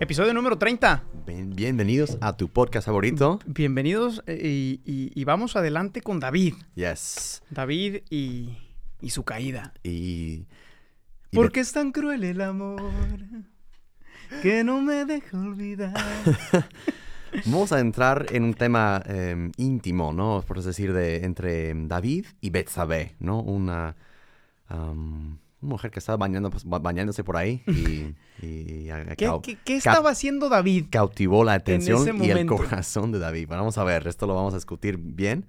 Episodio número 30. Bien- bienvenidos a tu podcast favorito. Bienvenidos eh, y, y- y vamos adelante con David. Yes. David y, y su caída. Y, ¿Por qué es tan cruel el amor? Que no me deja olvidar. vamos a entrar en un tema eh, íntimo, ¿no? Por así decir, de, entre David y Betsabé, ¿no? Una, um, una mujer que estaba bañando, pues, ba- bañándose por ahí y, y a- ¿Qué, estaba haciendo David? cautivó la atención y el corazón de David. Bueno, vamos a ver, esto lo vamos a discutir bien.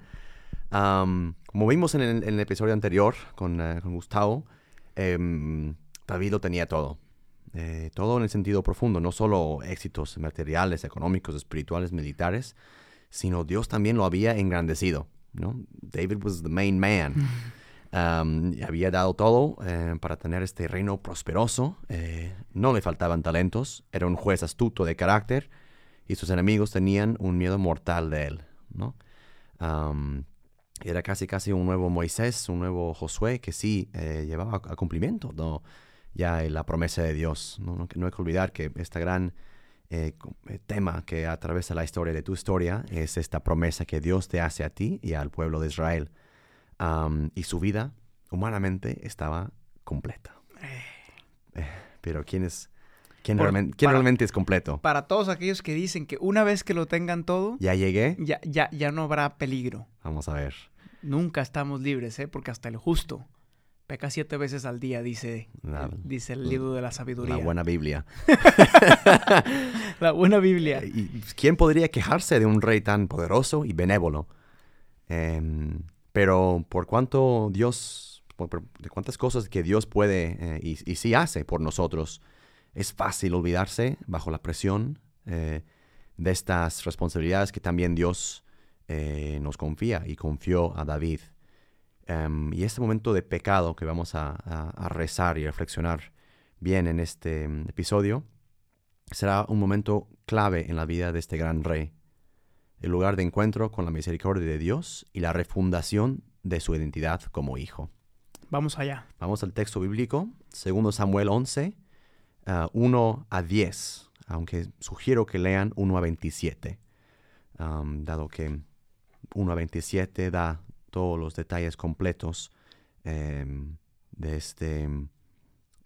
Am, como vimos en el, en el episodio anterior con, eh, con Gustavo, em, David lo tenía todo. Eh, todo en el sentido profundo, no solo éxitos materiales, económicos, espirituales, militares, sino Dios también lo había engrandecido. ¿no? David was the main man. Había dado todo eh, para tener este reino prosperoso. eh, no le faltaban talentos. Era un juez astuto de carácter y sus enemigos tenían un miedo mortal de él. era casi casi un nuevo Moisés, un nuevo Josué que sí eh, llevaba a, cumplimiento ya la promesa de Dios. No, hay que olvidar que este gran tema que atraviesa la historia de tu historia es esta promesa que Dios te hace a ti y al pueblo de Israel. Am, y su vida humanamente estaba completa. Eh, pero ¿quién es? ¿Quién, Por- realmente, quién para- realmente es completo? Para todos aquellos que dicen que una vez que lo tengan todo, ¿Ya llegué? ya, ya, ya no habrá peligro. Vamos a ver. Nunca estamos libres, ¿eh? Porque hasta el justo peca siete veces al día, dice, La- dice el libro de la sabiduría. La buena Biblia. La buena Biblia. ¿Y quién podría quejarse de un rey tan poderoso y benévolo? Em, pero por cuánto Dios, por, de cuántas cosas que Dios puede eh, y, sí hace por nosotros, es fácil olvidarse bajo la presión eh, de estas responsabilidades que también Dios eh, nos confía y confió a David. Em, y este momento de pecado que vamos a, a- a rezar y reflexionar bien en este mm, episodio, será un momento clave en la vida de este gran rey, el lugar de encuentro con la misericordia de Dios y la refundación de su identidad como hijo. Vamos allá. Vamos al texto bíblico, 2 Samuel 11, ah, 1 a 10, aunque sugiero que lean 1 a 27, am, dado que 1 a 27 da todos los detalles completos em, de este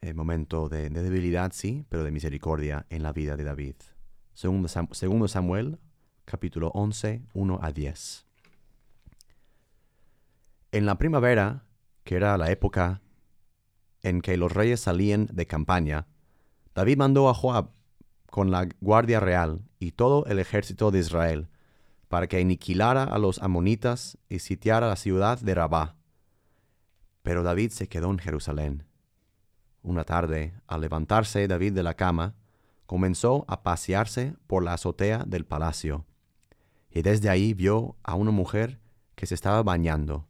eh, momento de, de debilidad, sí, pero de misericordia en la vida de David. Segundo, Sam- segundo Samuel, capítulo 11, 1 a 10. En la primavera, que era la época en que los reyes salían de campaña, David mandó a Joab con la guardia real y todo el ejército de Israel para que aniquilara a los amonitas y sitiara la ciudad de Rabá. Pero David se quedó en Jerusalén. Una tarde, al levantarse David de la cama, comenzó a pasearse por la azotea del palacio, y desde ahí vio a una mujer que se estaba bañando.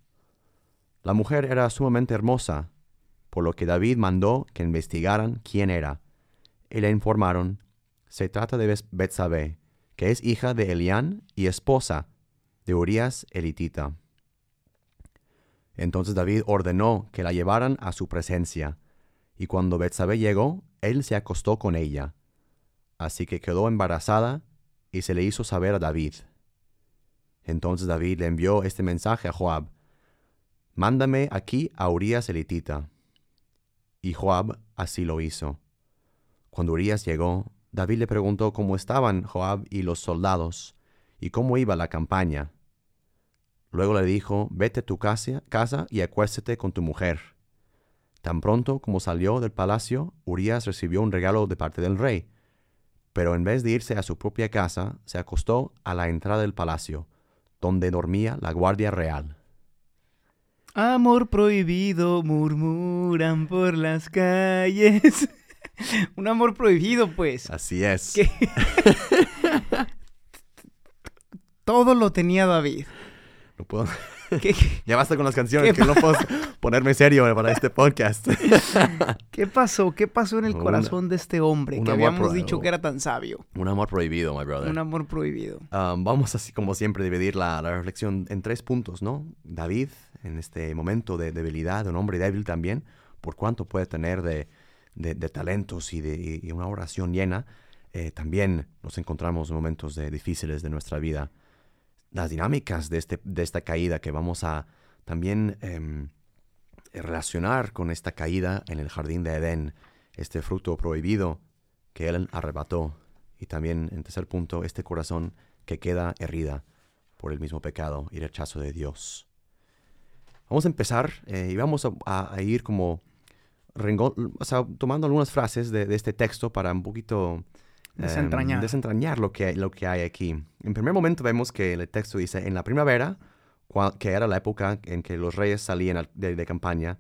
La mujer era sumamente hermosa, por lo que David mandó que investigaran quién era, y le informaron, se trata de Betsabé, que es hija de Elián y esposa de Urías elitita. Entonces David ordenó que la llevaran a su presencia, y cuando Betsabé llegó, él se acostó con ella. Así que quedó embarazada y se le hizo saber a David. Entonces David le envió este mensaje a Joab: Mándame aquí a Urías elitita. Y Joab así lo hizo. Cuando Urías llegó, David le preguntó cómo estaban Joab y los soldados, y cómo iba la campaña. Luego le dijo, vete a tu casa, casa y acuéstate con tu mujer. Tan pronto como salió del palacio, Urías recibió un regalo de parte del rey, pero en vez de irse a su propia casa, se acostó a la entrada del palacio, donde dormía la guardia real. Amor prohibido murmuran por las calles. Un amor prohibido, pues. Así es. ¿Qué? Todo lo tenía David. No puedo. ¿Qué, Ya basta con las canciones, ¿Qué que no puedo ponerme serio para este podcast. qué pasó? ¿Qué pasó en el Una- corazón de este hombre que habíamos dicho que era tan sabio? Un amor prohibido, my brother. Un amor prohibido. Um, vamos así como siempre a dividir la, la reflexión en tres puntos, ¿no? David, en este momento de debilidad, un hombre débil también, por cuánto puede tener de, de- de talentos y de y una oración llena, eh, también nos encontramos en momentos de- difíciles de nuestra vida. Las dinámicas de, este, de esta caída que vamos a también em, relacionar con esta caída en el jardín de Edén, este fruto prohibido que él arrebató. Y también, en tercer punto, este corazón que queda herida por el mismo pecado y rechazo de Dios. Vamos a empezar eh, y vamos a, ir como tomando algunas frases de este texto para un poquito em, Desentrañar. desentrañar lo que, lo que hay aquí. En primer momento vemos que el texto dice, en la primavera, cua- que era la época en que los reyes salían al- de, de campaña,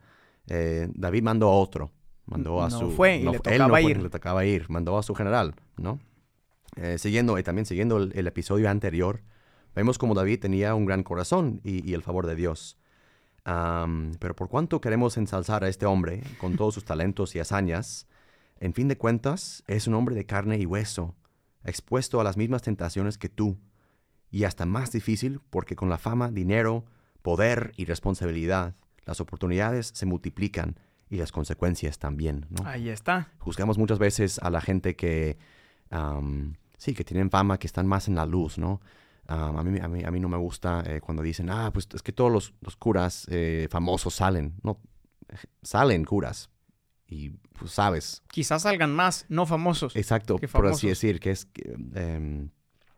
eh, David mandó a otro. Mandó a No su... fue y le él tocaba fue, ir. Le tocaba ir. Mandó a su general, ¿no? Eh, siguiendo, y también siguiendo el, el episodio anterior, vemos como David tenía un gran corazón y, y el favor de Dios. Am, pero por cuanto queremos ensalzar a este hombre con todos sus talentos y hazañas, en fin de cuentas es un hombre de carne y hueso, expuesto a las mismas tentaciones que tú, y hasta más difícil porque con la fama, dinero, poder y responsabilidad, las oportunidades se multiplican y las consecuencias también. ¿no? Ahí está. juzgamos muchas veces a la gente que, am, sí, que tienen fama, que están más en la luz, ¿no? A, mí, a, mí, a mí no me gusta eh, cuando dicen, ah, pues es que todos los, los curas eh, famosos salen. No, salen curas. Y pues sabes, Quizás salgan más, no famosos. exacto, que por así famosos. decir, que es que em,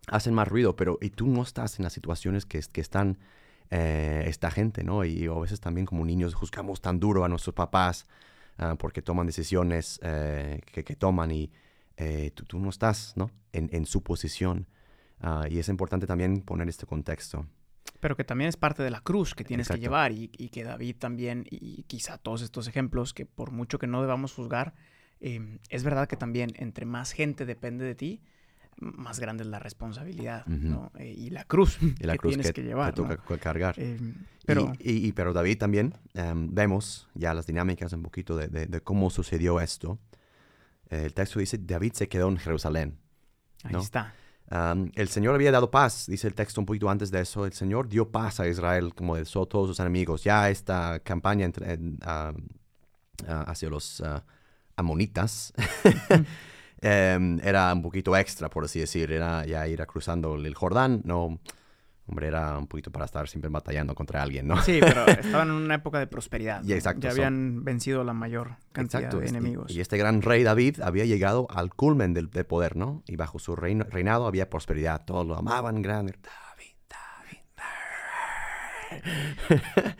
hacen más ruido, pero y tú no estás en las situaciones que, que están eh, esta gente, ¿no? Y, a veces también como niños juzgamos tan duro a nuestros papás ah, porque toman decisiones eh, que, que toman y eh, tú, tú no estás, ¿no? En, en su posición. Ah, y es importante también poner este contexto. Pero que también es parte de la cruz que tienes Exacto. que llevar y, y que David también, y quizá todos estos ejemplos, que por mucho que no debamos juzgar, eh, es verdad que también entre más gente depende de ti, más grande es la responsabilidad. ¿no? Eh, y la cruz Y la que cruz tienes que que, te llevar, toca ¿no? ca- cargar. Eh, Y- pero Y, y- pero David también em, vemos ya las dinámicas un poquito de, de- de cómo sucedió esto. El texto dice, David se quedó en Jerusalén. ahí ¿no? está. El Señor había dado paz, dice el texto un poquito antes de eso. El Señor dio paz a Israel como de so- todos sus enemigos. Ya esta campaña entre, en, hacia los ah, amonitas em, era un poquito extra, por así decir. Era ya ir cruzando el Jordán. No, hombre, era un poquito para estar siempre batallando contra alguien, ¿no? Sí, pero estaban en una época de prosperidad. Y exacto, Ya habían vencido la mayor cantidad Exacto, de es- y- enemigos. Y, este gran rey David había llegado al culmen del, del poder, ¿no? Y bajo su reino- reinado había prosperidad. Todos lo amaban grande. David, David, David.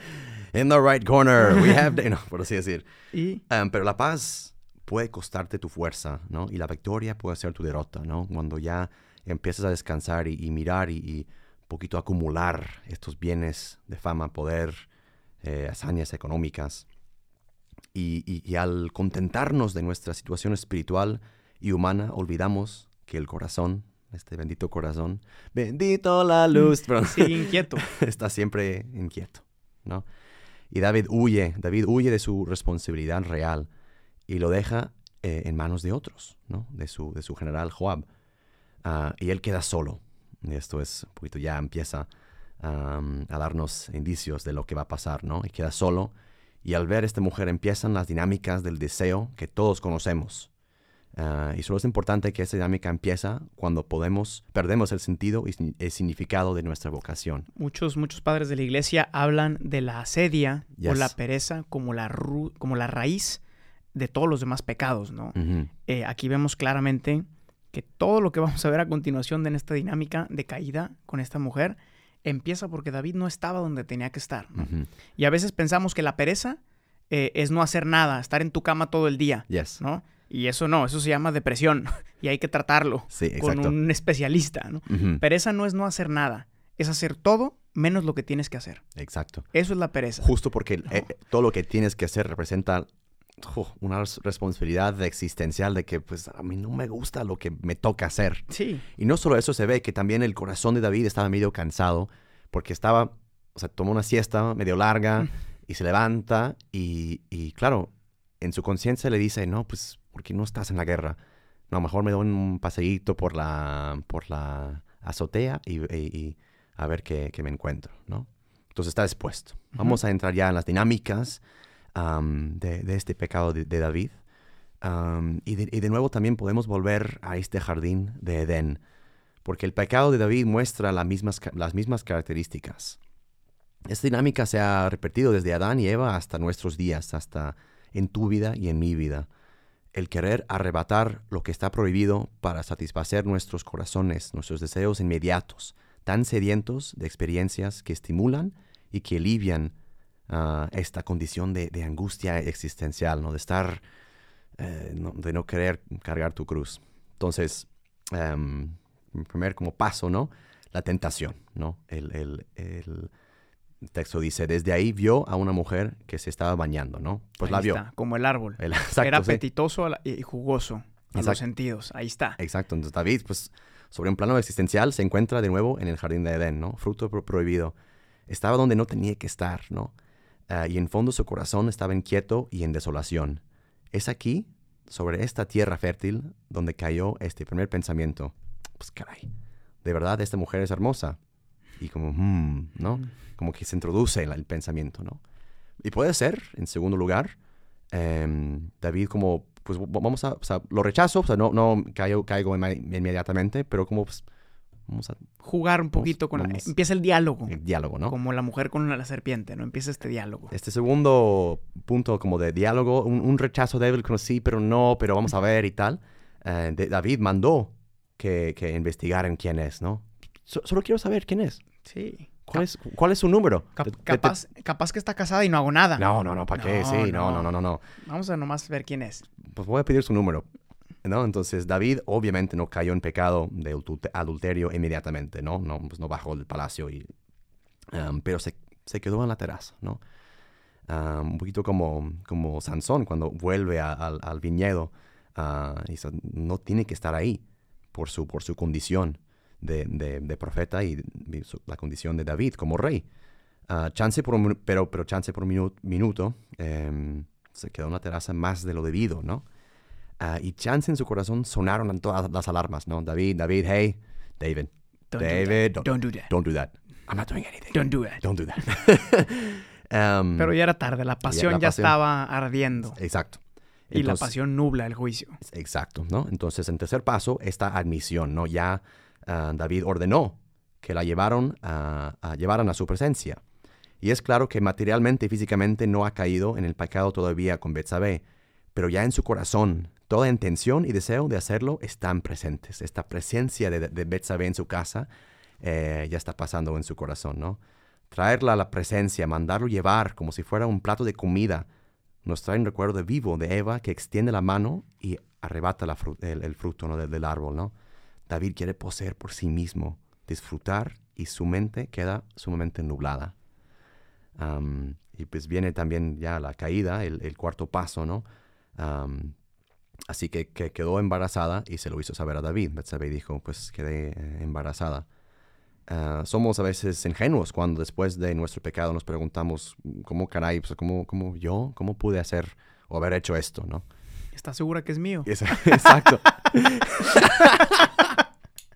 In the right corner, we have... the-" No, por así decir. Y Um, pero la paz puede costarte tu fuerza, ¿no? Y la victoria puede ser tu derrota, ¿no? Cuando ya empiezas a descansar y, y mirar y, y poquito acumular estos bienes de fama, poder, eh, hazañas económicas. Y, y- y al contentarnos de nuestra situación espiritual y humana, olvidamos que el corazón, este bendito corazón, bendito la luz, perdón, sigue inquieto. está siempre inquieto, ¿no? Y David huye, David huye de su responsabilidad real y lo deja eh, en manos de otros, ¿no? De su, de su general Joab. Ah, y él queda solo. Y esto es, un poquito ya empieza a darnos indicios de lo que va a pasar, ¿no? Y queda solo. Y al ver a esta mujer empiezan las dinámicas del deseo que todos conocemos. Ah, y solo es importante que esa dinámica empieza cuando podemos, perdemos el sentido y el significado de nuestra vocación. Muchos, muchos padres de la iglesia hablan de la asedia o Yes. la pereza como la, como la raíz de todos los demás pecados, ¿no? Eh, aquí vemos claramente que todo lo que vamos a ver a continuación de en esta dinámica de caída con esta mujer empieza porque David no estaba donde tenía que estar. Y a veces pensamos que la pereza eh, es no hacer nada, estar en tu cama todo el día, Yes. ¿no? Y eso no, eso se llama depresión y hay que tratarlo Sí, con un especialista. Pereza no es no hacer nada, es hacer todo menos lo que tienes que hacer. Exacto. Eso es la pereza. Justo porque eh, todo lo que tienes que hacer representa una responsabilidad existencial de que pues a mí no me gusta lo que me toca hacer. Sí. Y no solo eso se ve, que también el corazón de David estaba medio cansado porque estaba, o sea, tomó una siesta medio larga Mm. y se levanta y, y, claro, en su conciencia le dice, no, pues, ¿por qué no estás en la guerra? No, mejor me doy un paseíto por la, por la azotea y, y- y a ver qué, qué me encuentro, ¿no? Entonces está dispuesto. Vamos a entrar ya en las dinámicas de, este pecado de, David. Y, de, y de nuevo también podemos volver a este jardín de Edén, porque el pecado de David muestra las mismas, las mismas características. Esta dinámica se ha repetido desde Adán y Eva hasta nuestros días, hasta en tu vida y en mi vida. El querer arrebatar lo que está prohibido para satisfacer nuestros corazones, nuestros deseos inmediatos, tan sedientos de experiencias que estimulan y que alivian ah, esta condición de, de angustia existencial, ¿no? de estar, eh, no- de no querer cargar tu cruz. Entonces, em, primer como paso, ¿no? La tentación, ¿no? El, el- el texto dice, desde ahí vio a una mujer que se estaba bañando, ¿no? Pues la vio. está, como el árbol. El- exacto, Era apetitoso y jugoso Exacto. los sentidos. Ahí está. Exacto. Entonces David, pues, sobre un plano existencial, se encuentra de nuevo en el jardín de Edén, ¿no? Fruto pro- prohibido. Estaba donde no tenía que estar, ¿no? Ah, y en fondo su corazón estaba inquieto y en desolación. Es aquí, sobre esta tierra fértil, donde cayó este primer pensamiento. Pues caray, de verdad esta mujer es hermosa. Y como, hmm, ¿no? Como que se introduce el, el pensamiento, ¿no? Y puede ser, en segundo lugar, em, David como, pues vamos a, o sea, lo rechazo, o sea, no, no caigo, caigo inmediatamente, pero como, pues, vamos a, Jugar un poquito con la... vamos- Empieza el diálogo. el diálogo, ¿no? Como la mujer con la serpiente, ¿no? Empieza este diálogo. Este segundo punto como de diálogo, un, un rechazo débil, como sí, pero no, pero vamos a ver y tal. eh, de- David mandó que, que investigaran quién es, ¿no? So- solo quiero saber quién es. Sí. ¿Cuál es, cuál es su número? Cap- Te- te- te- capaz, capaz que está casada y no hago nada. No, no, no, ¿para qué? No, Sí, no, no, no. no, no, no. Vamos a nomás ver quién es. Pues voy a pedir su número. ¿No? Entonces David obviamente no cayó en pecado de adulte- adulterio inmediatamente, ¿no? No, pues no bajó del palacio, y, um, pero se, se quedó en la terraza, ¿no? Um, un poquito como, como Sansón cuando vuelve a- al, al viñedo, ah, y no tiene que estar ahí por su, por su condición de, de- de profeta y, su- la condición de David como rey. Ah, chance por un, pero, pero chance por un minu- minuto em, se quedó en la terraza más de lo debido, ¿no? Ah, y chance en su corazón sonaron todas las alarmas, ¿no? David, David, hey, David, Don't David, do that. Don't do that. don't do that. I'm not doing anything. Don't do that. Don't do that. Em, Pero ya era tarde. La pasión ya, la pasión. estaba ardiendo. Exacto. y la Entonces- pasión nubla el juicio. Exacto, ¿no? Entonces, en tercer paso, esta admisión, ¿no? Ya ah, David ordenó que la llevaron a, a- llevaran a su presencia. Y es claro que materialmente y físicamente no ha caído en el pecado todavía con Betsabé, pero ya en su corazón, toda intención y deseo de hacerlo están presentes. Esta presencia de, de en su casa eh, ya está pasando en su corazón, ¿no? Traerla a la presencia, mandarlo llevar como si fuera un plato de comida, nos trae un recuerdo vivo de Eva que extiende la mano y arrebata el, fruto del, árbol, ¿no? David quiere poseer por sí mismo, disfrutar y su mente queda sumamente nublada. Y pues viene también ya la caída, el, cuarto paso, ¿no? Así que, que quedó embarazada y se lo hizo saber a David. Betsabé dijo, pues quedé eh, embarazada. Ah, somos a veces ingenuos cuando después de nuestro pecado nos preguntamos, ¿cómo caray, pues, ¿cómo, cómo yo, cómo pude hacer o haber hecho esto, no? ¿Estás segura que es mío? Exacto.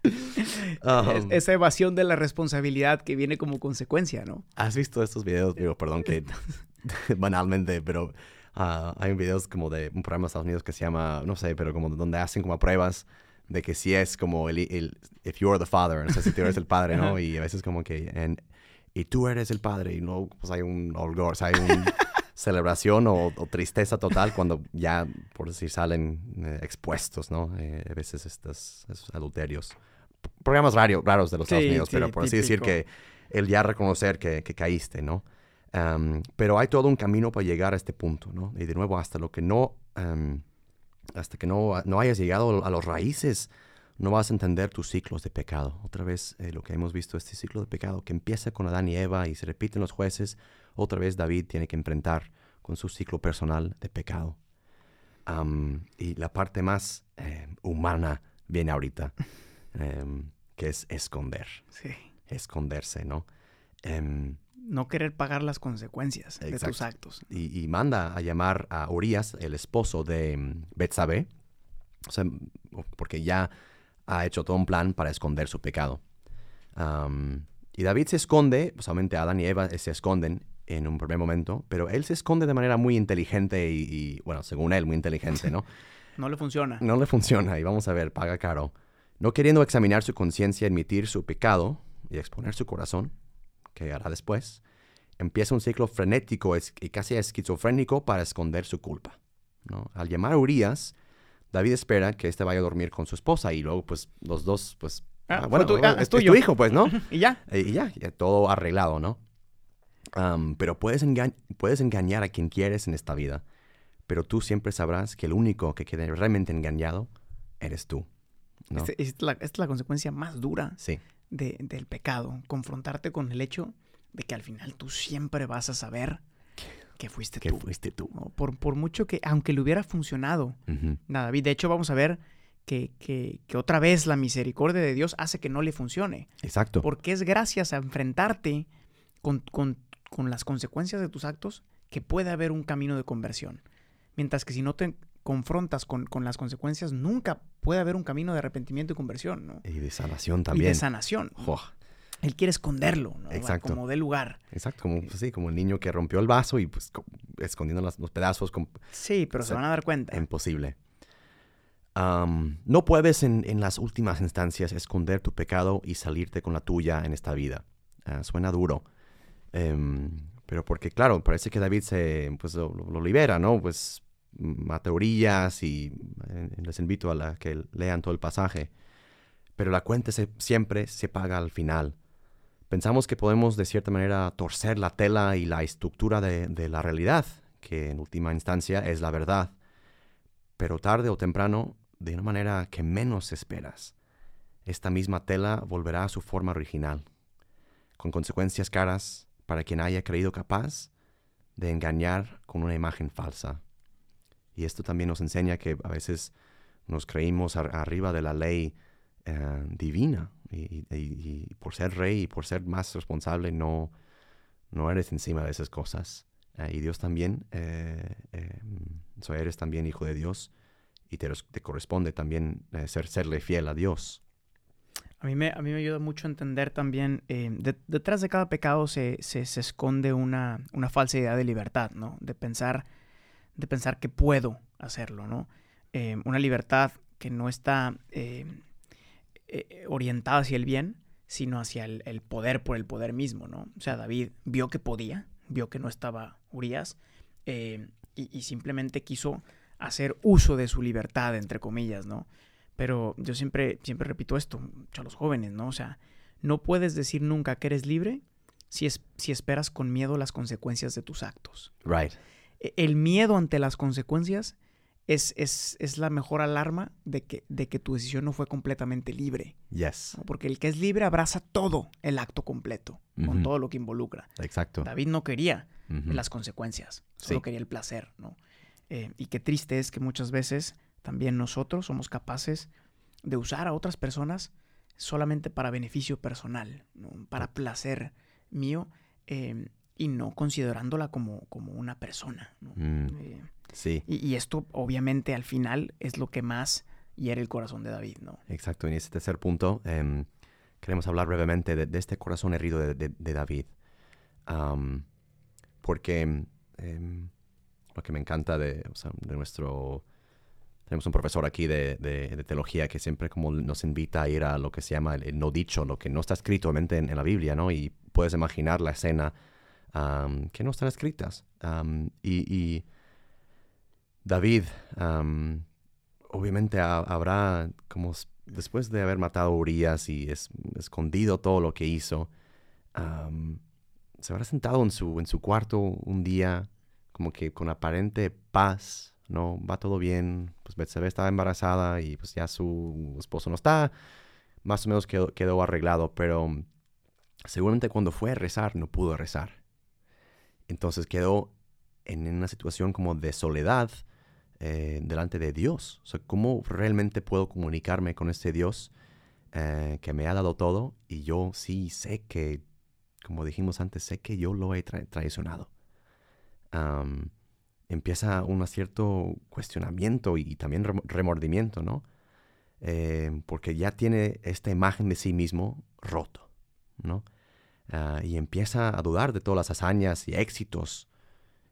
Es- Um, esa evasión de la responsabilidad que viene como consecuencia, ¿no? ¿Has visto estos videos? Digo, perdón que banalmente, pero ah, hay videos como de un programa de Estados Unidos que se llama, no sé, pero como donde hacen como pruebas de que si es como el, el if you are the father, no sé si tú eres el padre, ¿no? Y a veces como que, en, y tú eres el padre, y no, pues hay un holgor, o sea, hay una celebración o, o tristeza total cuando ya, por decir, salen eh, expuestos, ¿no? Eh, a veces estos, esos adulterios. Programas raro- raros de los Estados Sí, Unidos, pero sí, por así decir típico. que el ya reconocer que, que caíste, ¿no? Am, pero hay todo un camino para llegar a este punto, ¿no? Y de nuevo, hasta lo que no, am, hasta que no, no hayas llegado a los raíces, no vas a entender tus ciclos de pecado. Otra vez, eh, lo que hemos visto, este ciclo de pecado que empieza con Adán y Eva y se repite en los jueces, otra vez David tiene que enfrentar con su ciclo personal de pecado. Am, y la parte más eh, humana viene ahorita, que es esconder, Sí. esconderse, ¿no? No querer pagar las consecuencias de tus actos. y, y manda a llamar a Urias, el esposo de mm, Betsabé, o sea, porque ya ha hecho todo un plan para esconder su pecado. Y David se esconde, pues obviamente Adán y Eva se esconden en un primer momento, pero él se esconde de manera muy inteligente y, y, bueno, según él, muy inteligente, ¿no? No le funciona. No le funciona y vamos a ver, paga caro. No queriendo examinar su conciencia, admitir su pecado y exponer su corazón, que hará después, empieza un ciclo frenético y casi esquizofrénico para esconder su culpa. ¿no? Al llamar a Urias, David espera que éste vaya a dormir con su esposa y luego pues los dos pues... Ah, ah, fue tu- ah, es es tu tuyo. hijo pues, ¿no? Y ya. Eh, y ya, ya todo arreglado, ¿no? Pero puedes, enga- puedes engañar a quien quieres en esta vida, pero tú siempre sabrás que el único que quede realmente engañado eres tú. ¿no? Este- la, es la consecuencia más dura Sí, de- del pecado. Confrontarte con el hecho de que al final tú siempre vas a saber que fuiste que tú. fuiste tú. ¿no? Por, por mucho que, aunque le hubiera funcionado, nada, David, de hecho vamos a ver que, que- que otra vez la misericordia de Dios hace que no le funcione. Exacto. Porque es gracias a enfrentarte con, con- con las consecuencias de tus actos que puede haber un camino de conversión. Mientras que si no te confrontas con, con las consecuencias, nunca puede haber un camino de arrepentimiento y conversión, ¿no? Y de sanación Y también. de sanación. Jo, Él quiere esconderlo, ¿no? Exacto. Como de lugar. exacto, como, pues sí, como el niño que rompió el vaso y pues co- escondiendo las- los pedazos, Sí, pero se sea, van a dar cuenta. imposible. No puedes en, en las últimas instancias esconder tu pecado y salirte con la tuya en esta vida. Ah, suena duro. Em, pero porque, claro, parece que David se, pues, lo, lo libera, ¿no? Pues mata orillas y eh, les invito a que lean todo el pasaje. Pero la cuenta se- siempre se paga al final. Pensamos que podemos de cierta manera torcer la tela y la estructura de la realidad, que en última instancia es la verdad. Pero tarde o temprano, de una manera que menos esperas, esta misma tela volverá a su forma original, con consecuencias caras para quien haya creído capaz de engañar con una imagen falsa. Y esto también nos enseña que a veces nos creímos ar- arriba de la ley eh, divina y, por ser rey y por ser más responsable no, no eres encima de esas cosas. Eh, y Dios también, eh, eh, so eres también hijo de Dios y te, res- te corresponde también ser, serle fiel a Dios. A mí me, a mí me ayuda mucho a entender también, de- detrás de cada pecado se, se- se esconde una, una falsa idea de libertad, ¿no? De pensar, de pensar que puedo hacerlo, ¿no? Eh, una libertad que no está eh, eh, orientada hacia el bien, sino hacia el, poder por el poder mismo, ¿no? O sea, David vio que podía, vio que no estaba Urias, y, simplemente quiso hacer uso de su libertad, entre comillas, ¿no? Pero yo siempre, siempre repito esto a los jóvenes, ¿no? O sea, no puedes decir nunca que eres libre si, es, si esperas con miedo las consecuencias de tus actos. Right. E- El miedo ante las consecuencias es, es, es la mejor alarma de que, de que tu decisión no fue completamente libre. Yes. ¿no? Porque el que es libre abraza todo el acto completo, con todo lo que involucra. Exacto. David no quería las consecuencias, solo Sí. quería el placer, ¿no? Eh, y qué triste es que muchas veces también nosotros somos capaces de usar a otras personas solamente para beneficio personal, ¿no? para placer mío, eh, y no considerándola como, como una persona. ¿no? Mm, Eh, sí, y, y esto obviamente al final es lo que más hiere el corazón de David, ¿no? exacto. En ese tercer punto, em, queremos hablar brevemente de, de este corazón herido de, de- de David. Porque em, lo que me encanta de, o sea, de nuestro... Tenemos un profesor aquí de, teología que siempre como nos invita a ir a lo que se llama el, el no dicho, lo que no está escrito en, en la Biblia, ¿no? Y puedes imaginar la escena que no están escritas. Y, David, am, obviamente ha- habrá, como después de haber matado a Urias y es- escondido todo lo que hizo, se habrá sentado en su, en su cuarto un día como que con aparente paz, ¿no? Va todo bien, pues Betsabé estaba embarazada y pues ya su esposo no está, más o menos quedó, quedó arreglado, pero seguramente cuando fue a rezar no pudo rezar. Entonces quedó en una situación como de soledad, eh, delante de Dios. O sea, ¿cómo realmente puedo comunicarme con este Dios eh, que me ha dado todo y yo sí sé que, como dijimos antes, sé que yo lo he traicionado? empieza un cierto cuestionamiento y, también remordimiento, ¿no? Eh, porque ya tiene esta imagen de sí mismo roto, ¿no? Ah, y empieza a dudar de todas las hazañas y éxitos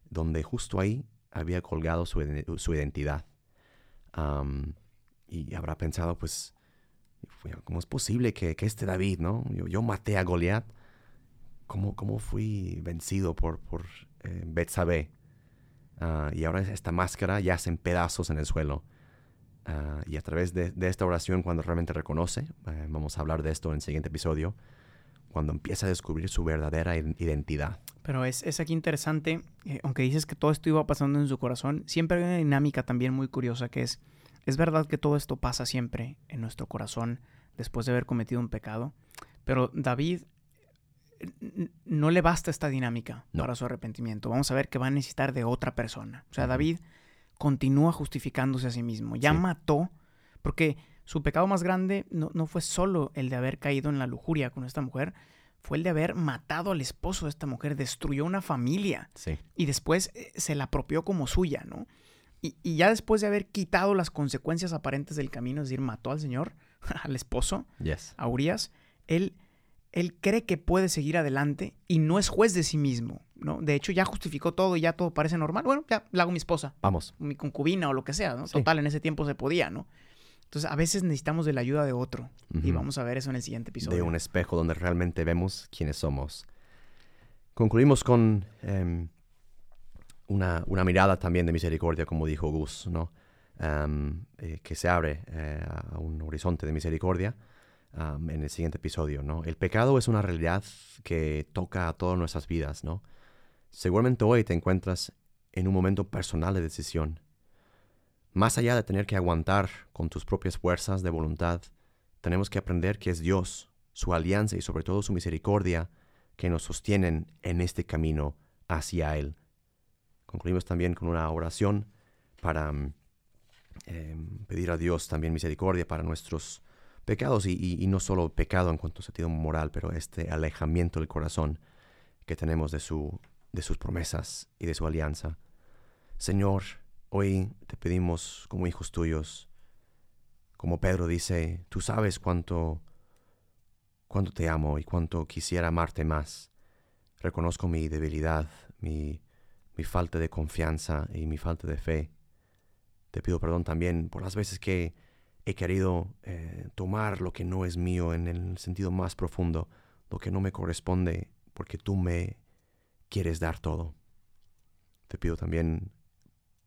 donde justo ahí había colgado su, identidad. y habrá pensado, pues, ¿cómo es posible que, este David, ¿no? Yo, maté a Goliat. ¿Cómo, ¿Cómo, fui vencido por, por eh, Betsabé? Ah, y ahora esta máscara yace en pedazos en el suelo. Ah, y a través de, esta oración, cuando realmente reconoce, eh, vamos a hablar de esto en el siguiente episodio, cuando empieza a descubrir su verdadera identidad. Pero es, es aquí interesante, eh, aunque dices que todo esto iba pasando en su corazón, siempre hay una dinámica también muy curiosa que es, es verdad que todo esto pasa siempre en nuestro corazón después de haber cometido un pecado, pero David no le basta esta dinámica para su arrepentimiento. Vamos a ver que va a necesitar de otra persona. O sea, David continúa justificándose a sí mismo. Ya mató, porque su pecado más grande no, no, fue solo el de haber caído en la lujuria con esta mujer, fue el de haber matado al esposo de esta mujer, destruyó una familia y después eh, se la apropió como suya, ¿no? Y, y, ya después de haber quitado las consecuencias aparentes del camino, es decir, mató al Señor, al esposo, a Urias, él él cree que puede seguir adelante y no es juez de sí mismo, ¿no? De hecho, ya justificó todo y ya todo parece normal. Bueno, ya la hago mi esposa. Vamos. Mi concubina o lo que sea, ¿no? Total, en ese tiempo se podía, ¿no? Entonces, a veces necesitamos de la ayuda de otro. Y vamos a ver eso en el siguiente episodio. De un espejo donde realmente vemos quiénes somos. Concluimos con em, una, mirada también de misericordia, como dijo Gus, ¿no? Em, eh, que se abre eh, a un horizonte de misericordia en el siguiente episodio, ¿no? El pecado es una realidad que toca a todas nuestras vidas, ¿no? Seguramente hoy te encuentras en un momento personal de decisión. Más allá de tener que aguantar con tus propias fuerzas de voluntad, tenemos que aprender que es Dios, su alianza y sobre todo su misericordia que nos sostienen en este camino hacia Él. Concluimos también con una oración para em, pedir a Dios también misericordia para nuestros pecados y, no solo pecado en cuanto a sentido moral, pero este alejamiento del corazón que tenemos de, su, de sus promesas y de su alianza. Señor, hoy te pedimos como hijos tuyos, como Pedro dice, tú sabes cuánto, cuánto te amo y cuánto quisiera amarte más. Reconozco mi debilidad, mi, falta de confianza y mi falta de fe. Te pido perdón también por las veces que he querido eh, tomar lo que no es mío en el sentido más profundo, lo que no me corresponde, porque tú me quieres dar todo. Te pido también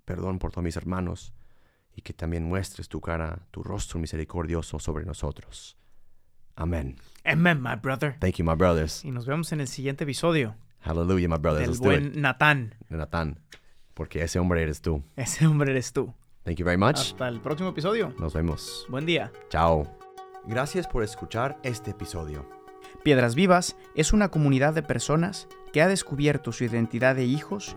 perdón por todos mis hermanos y que también muestres tu cara, tu rostro misericordioso sobre nosotros. Amén. Amen, my brother. Thank you, my brothers. Y nos vemos en el siguiente episodio. Hallelujah, my brothers. Del buen Natán. Natán. Porque ese hombre eres tú. Ese hombre eres tú. Thank you very much. Hasta el próximo episodio. Nos vemos. Buen día. Chao. Gracias por escuchar este episodio. Piedras Vivas es una comunidad de personas que ha descubierto su identidad de hijos